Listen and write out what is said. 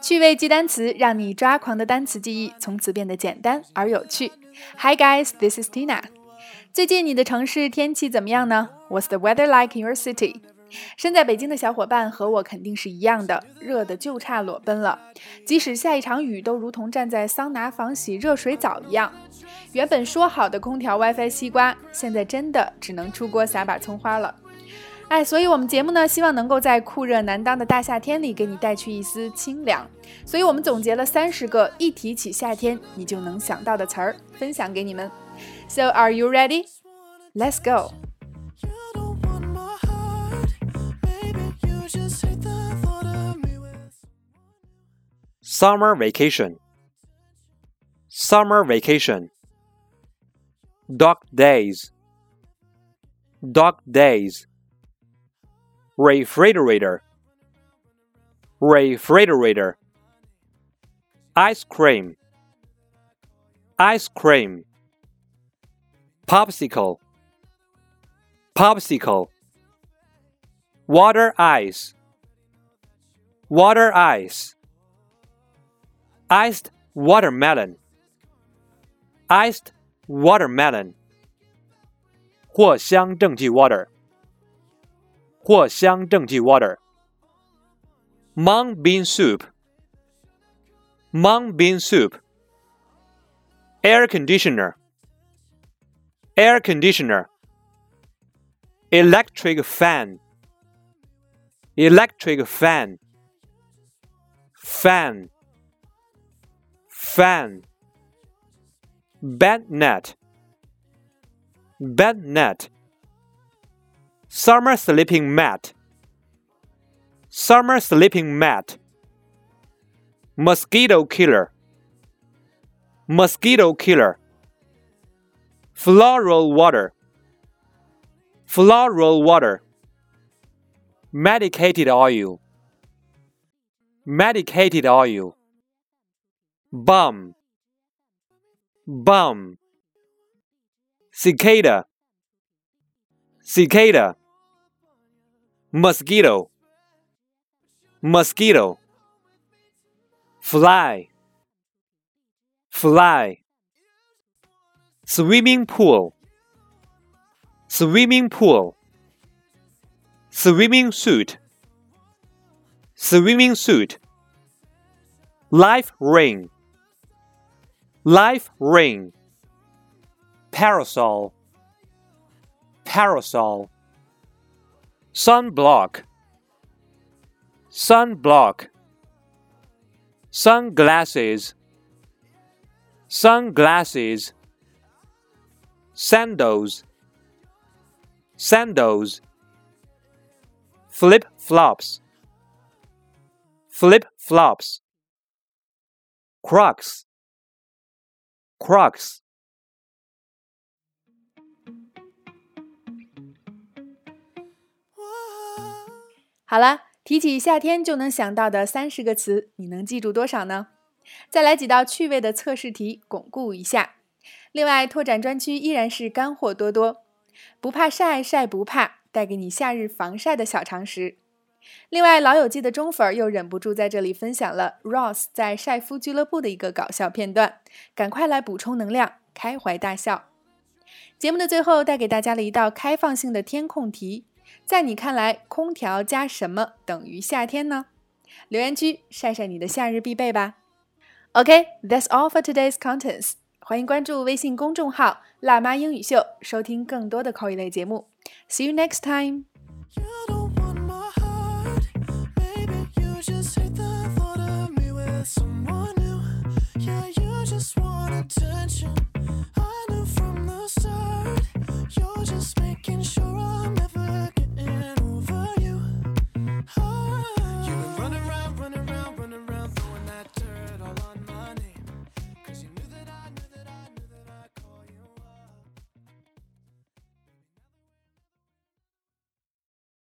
趣味记单词，让你抓狂的单词记忆从此变得简单而有趣。Hi guys, this is Tina。最近你的城市天气怎么样呢？What's the weather like in your city？身在北京的小伙伴和我肯定是一样的，热的就差裸奔了。即使下一场雨，都如同站在桑拿房洗热水澡一样。原本说好的空调、WiFi、西瓜，现在真的只能出锅撒把葱花了。哎，所以我们节目呢，希望能够在酷热难当的大夏天里，给你带去一丝清凉。所以我们总结了三十个一提起夏天你就能想到的词儿，分享给你们。So are you ready? Let's go. Summer vacation. Summer vacation. Dog days. Dog days refrigerator refrigerator ice cream ice cream popsicle popsicle water ice water ice iced watermelon iced watermelon 藿香正气 water 藿香正气 water。Mung bean soup. Mung bean soup. Air conditioner. Air conditioner. Electric fan. Electric fan. Fan. Fan. Bed net. Bed net Summer sleeping mat. Summer sleeping mat. Mosquito killer. Mosquito killer. Floral water. Floral water. Medicated oil. Medicated oil. Bum. Bum. Cicada. Cicada mosquito. Mosquito. Fly. Fly. Swimming pool. Swimming pool. Swimming suit. Swimming suit. Life ring. Life ring. Parasol. Parasol sunblock sunblock sunglasses sunglasses sandals sandals flip flops flip flops crocs crocs 好了，提起夏天就能想到的三十个词，你能记住多少呢？再来几道趣味的测试题，巩固一下。另外，拓展专区依然是干货多多，不怕晒，晒不怕，带给你夏日防晒的小常识。另外，老友记的忠粉又忍不住在这里分享了 Ross 在晒夫俱乐部的一个搞笑片段，赶快来补充能量，开怀大笑。节目的最后，带给大家了一道开放性的填空题。在你看来，空调加什么等于夏天呢？留言区晒晒你的夏日必备吧。OK，that's、all for today's contents。欢迎关注微信公众号“辣妈英语秀”，收听更多的口语类节目。See you next time. Attention, I knew from the start you're just making sure